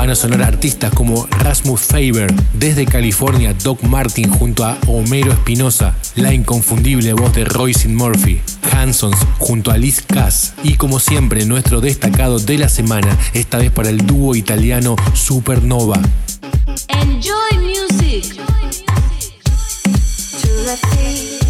van a sonar artistas como Rasmus Faber, desde California Doc Martin junto a Homero Espinosa, la inconfundible voz de Royce Murphy, Hansons junto a Liz Cass y como siempre nuestro destacado de la semana, esta vez para el dúo italiano Supernova. Enjoy music. To the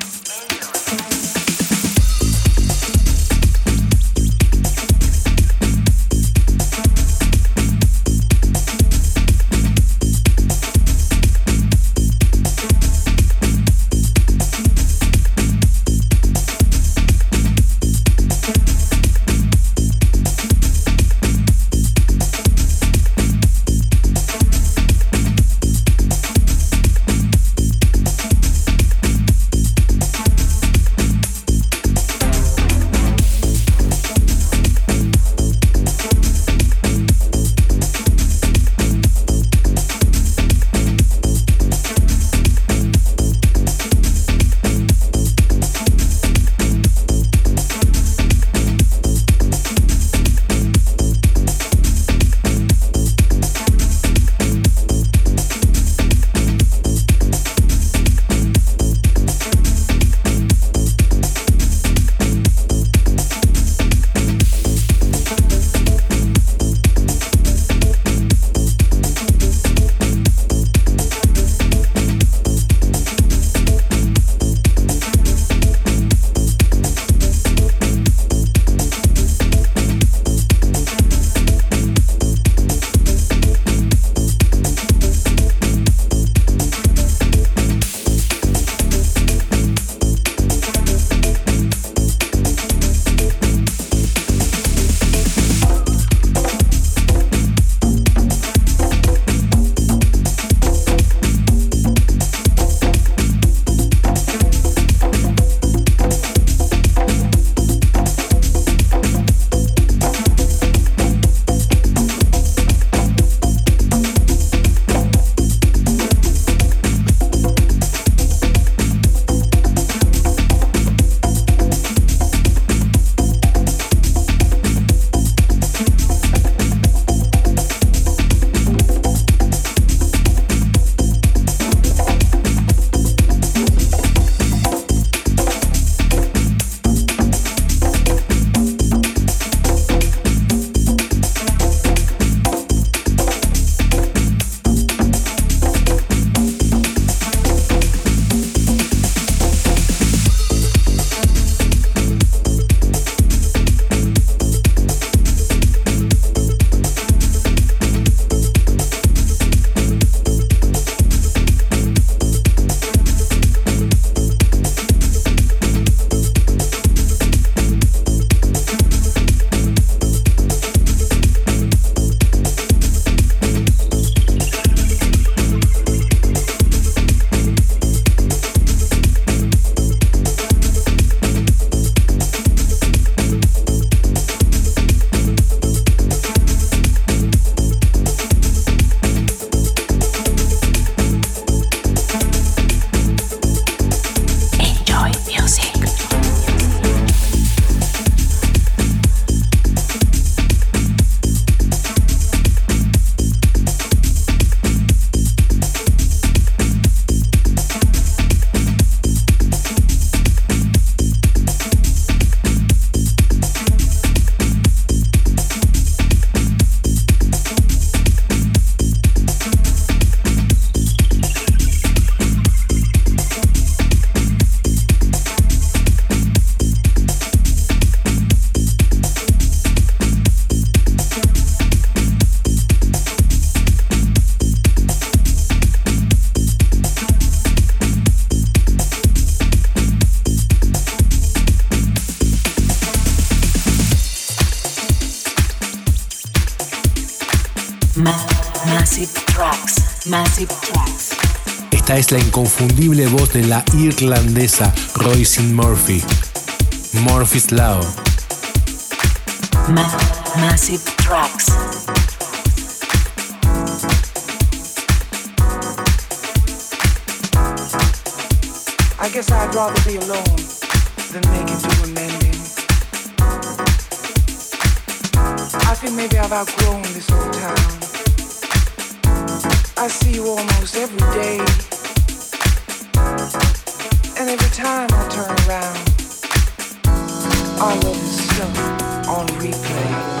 Inconfundible voz de la irlandesa Royce Murphy. Murphy's Law. massive Tracks. I guess I'd rather be alone than make it to amending. I think maybe I've outgrown this old town. I see you almost every day. And every time I turn around, all of it's stuck on replay.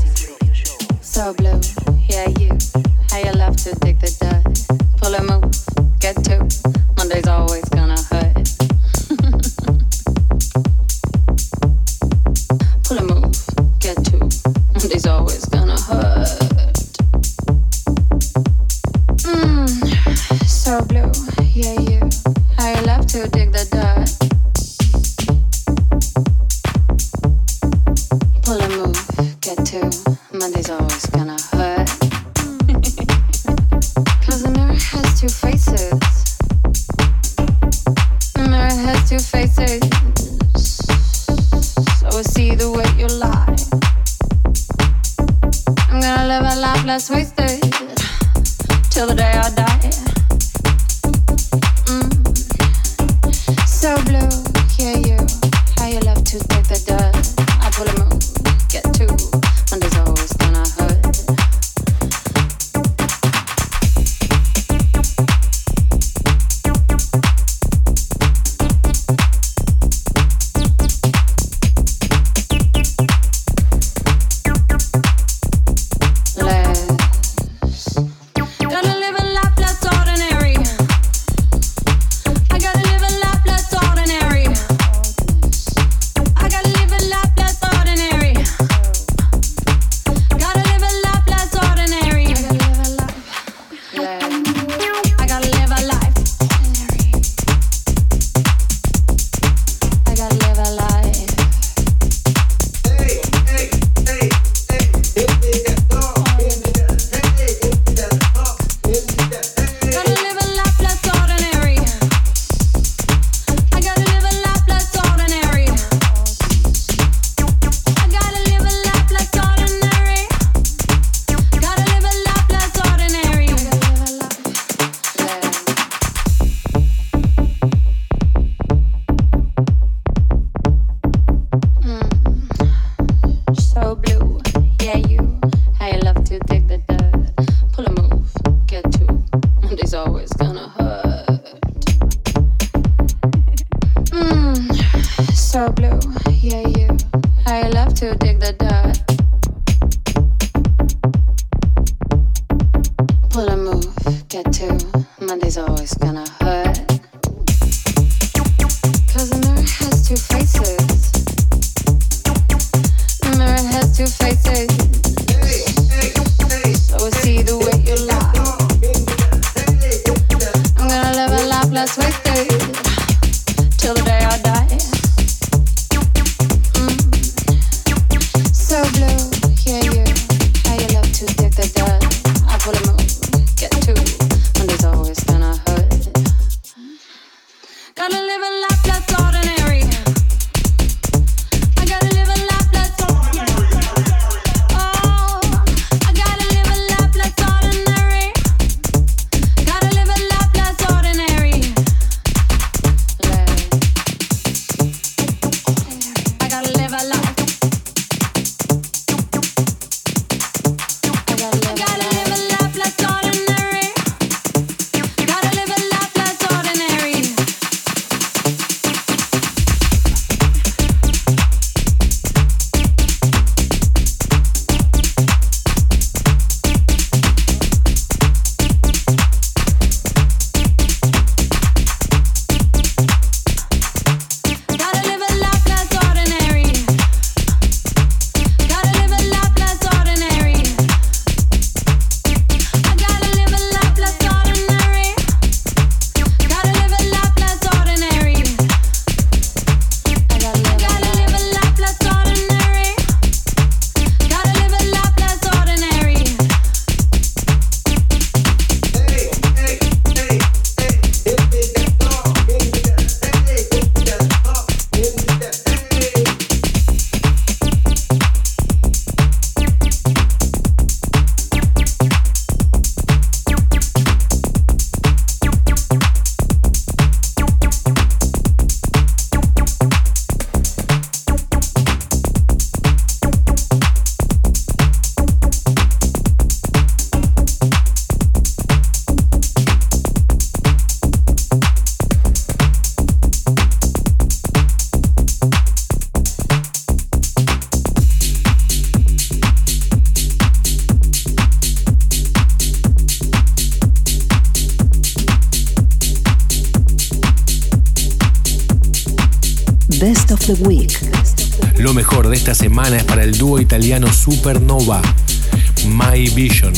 Monday's always gonna hurt. Supernova, My Vision.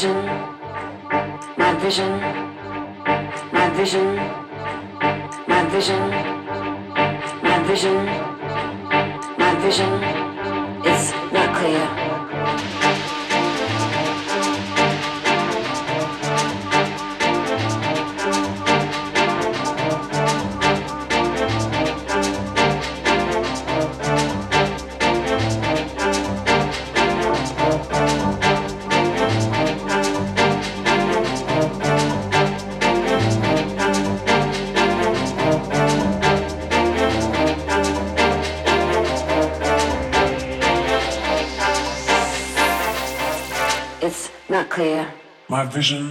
vision, my vision, my vision, my vision, my vision, my vision. Is not clear. Enjoy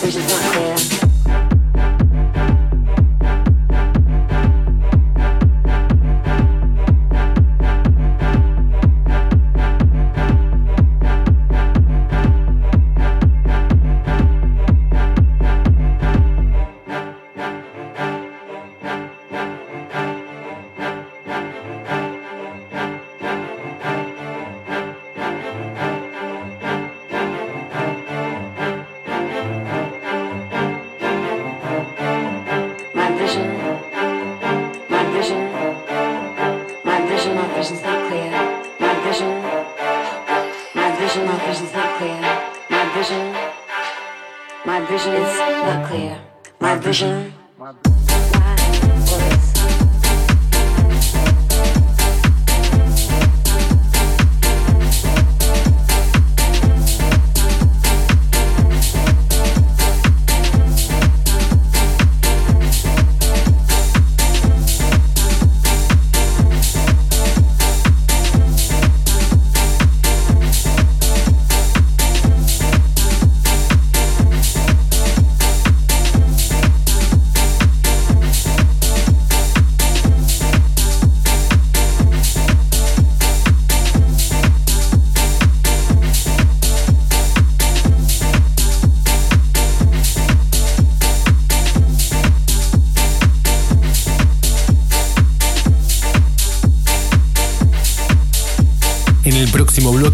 message is not clear.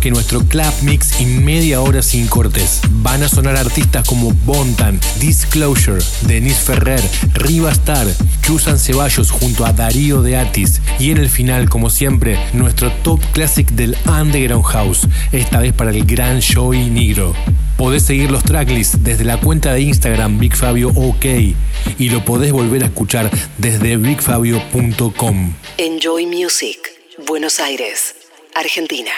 Que nuestro club mix y media hora sin cortes. Van a sonar artistas como Bontan, Disclosure, Denise Ferrer, Riva Star, Chusan Ceballos junto a Darío de Atis y en el final, como siempre, nuestro top classic del Underground House, esta vez para el gran Joey Negro. Podés seguir los tracklists desde la cuenta de Instagram BigFabio OK y lo podés volver a escuchar desde bigfabio.com. Enjoy Music, Buenos Aires, Argentina.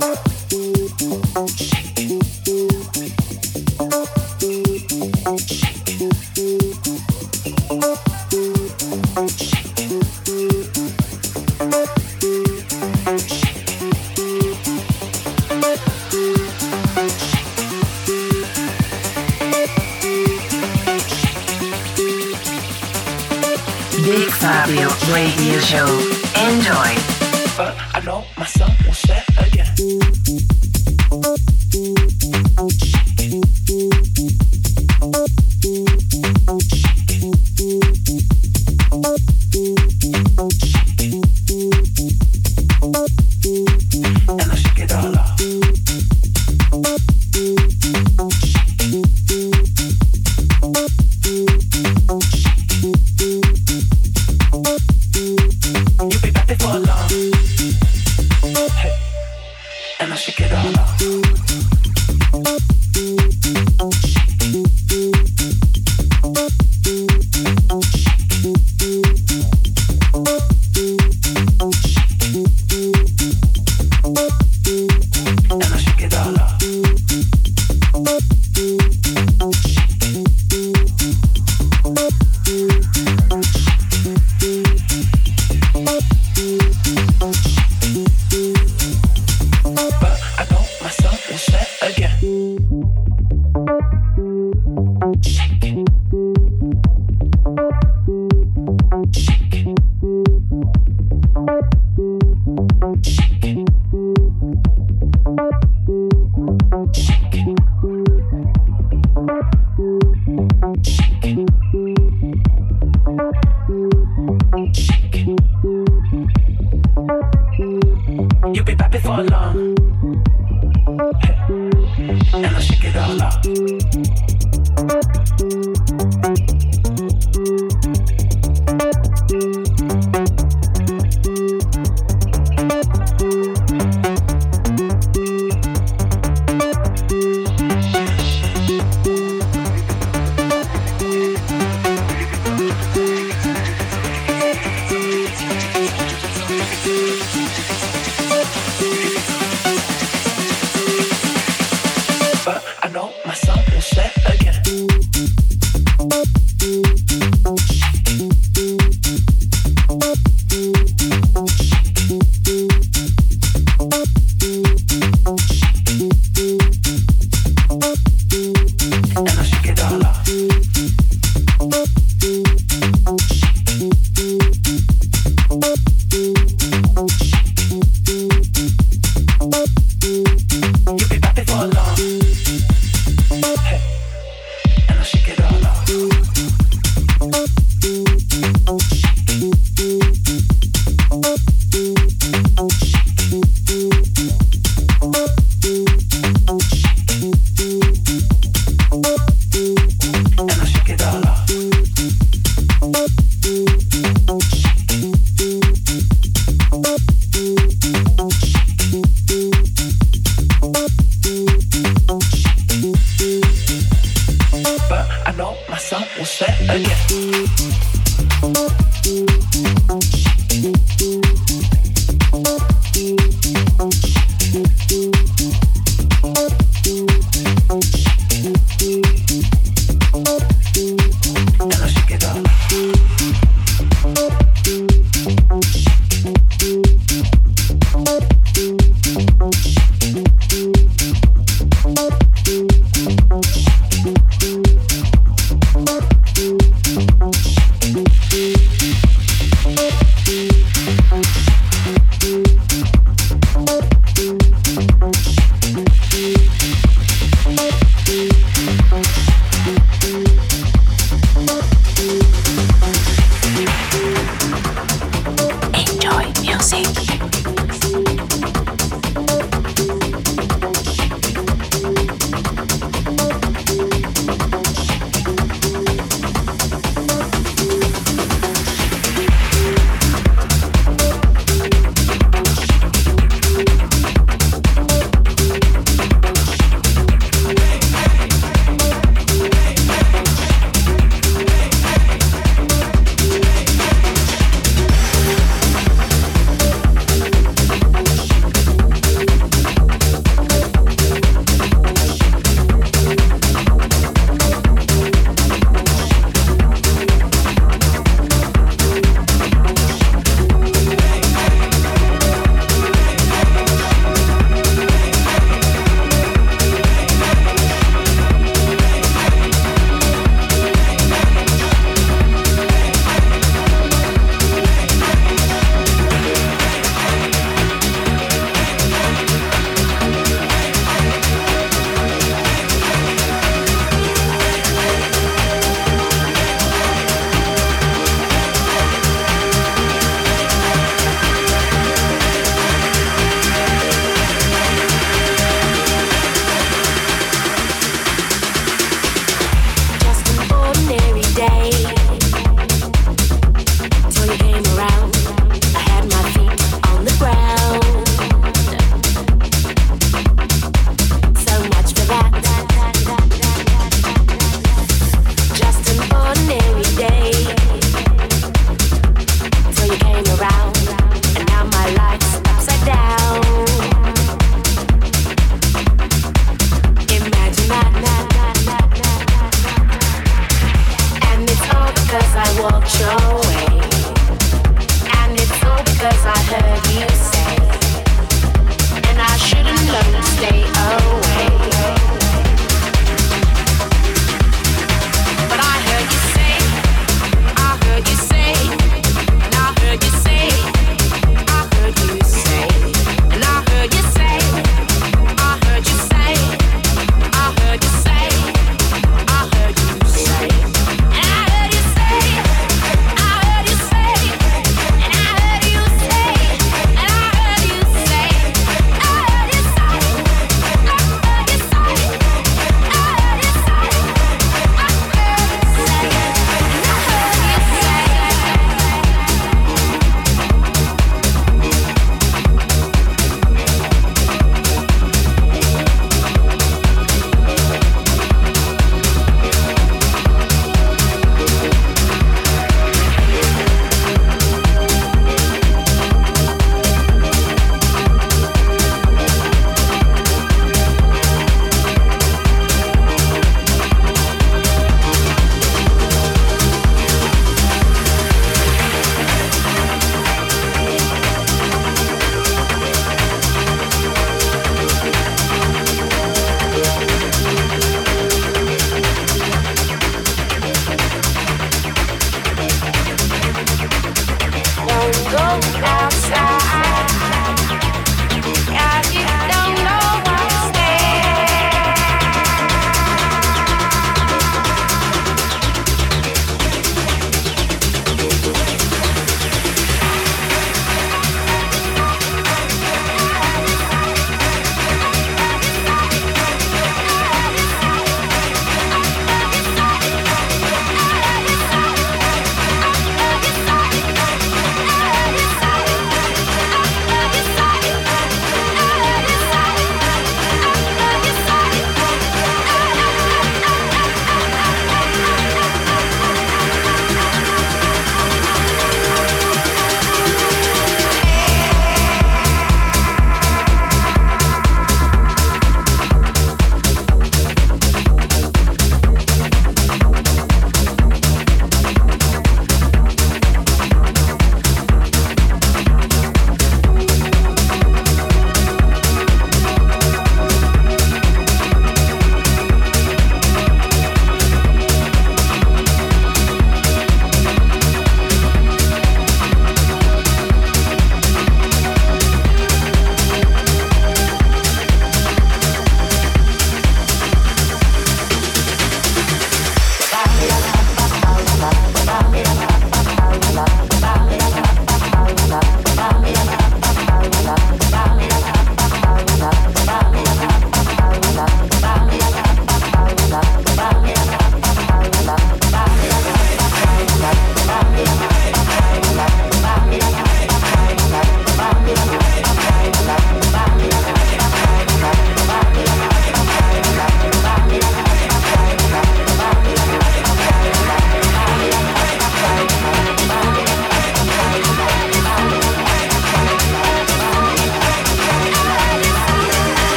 Wow.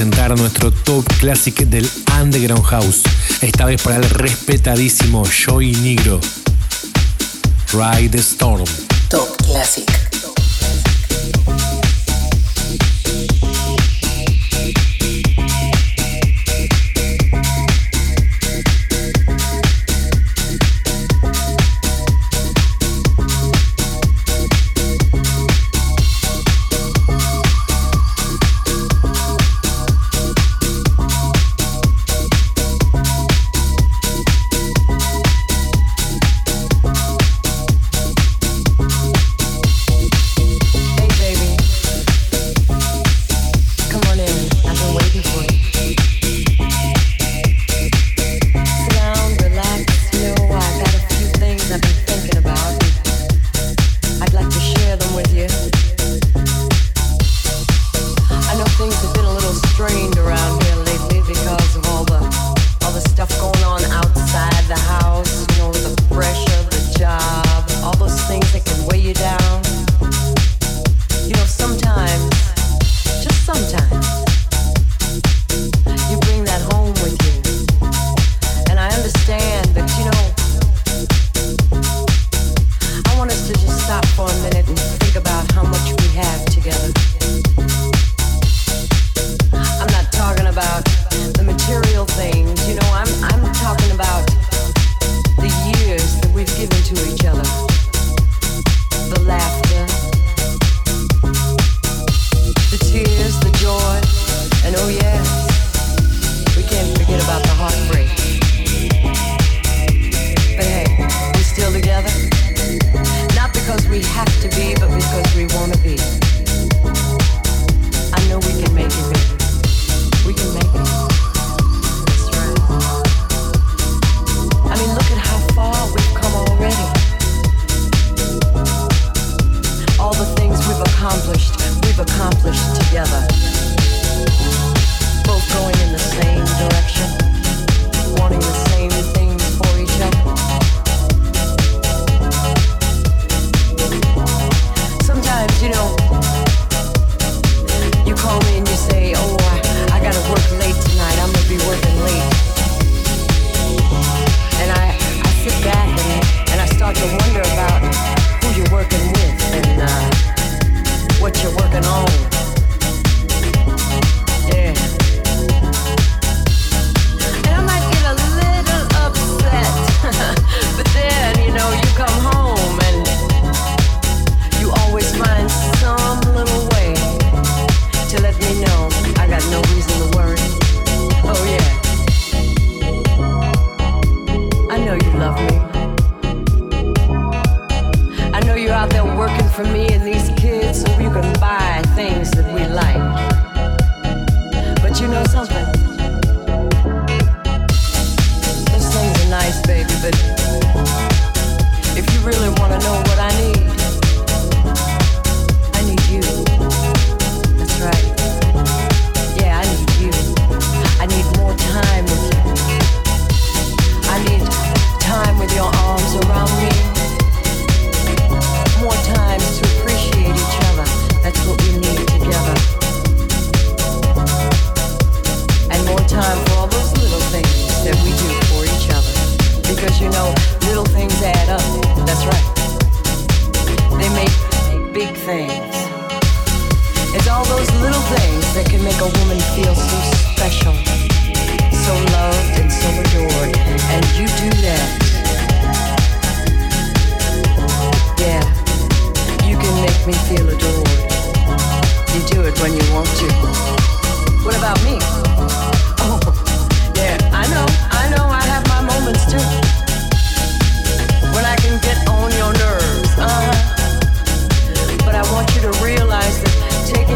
Presentar nuestro top classic del Underground House. Esta vez para el respetadísimo Joey Negro. Ride the Storm. Top Classic.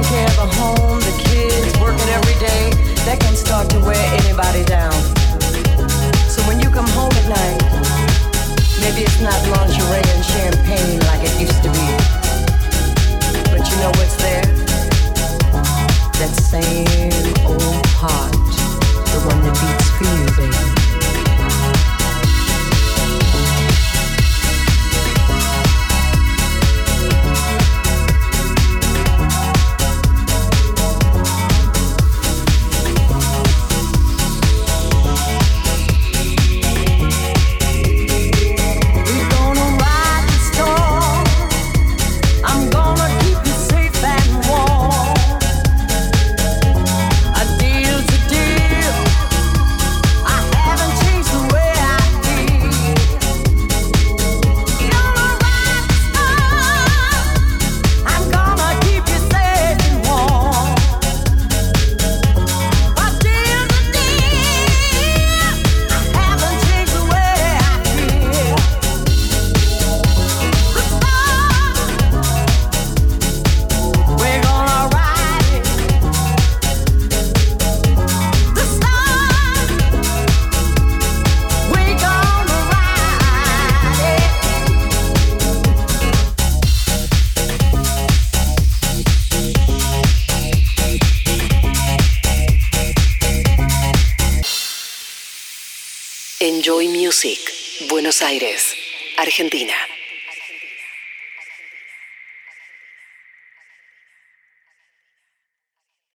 care of home, the kids, working every day, that can start to wear anybody down. So when you come home at night, maybe it's not lingerie and champagne like it used to be. But you know what's there? That same old heart, the one that beats for you, baby.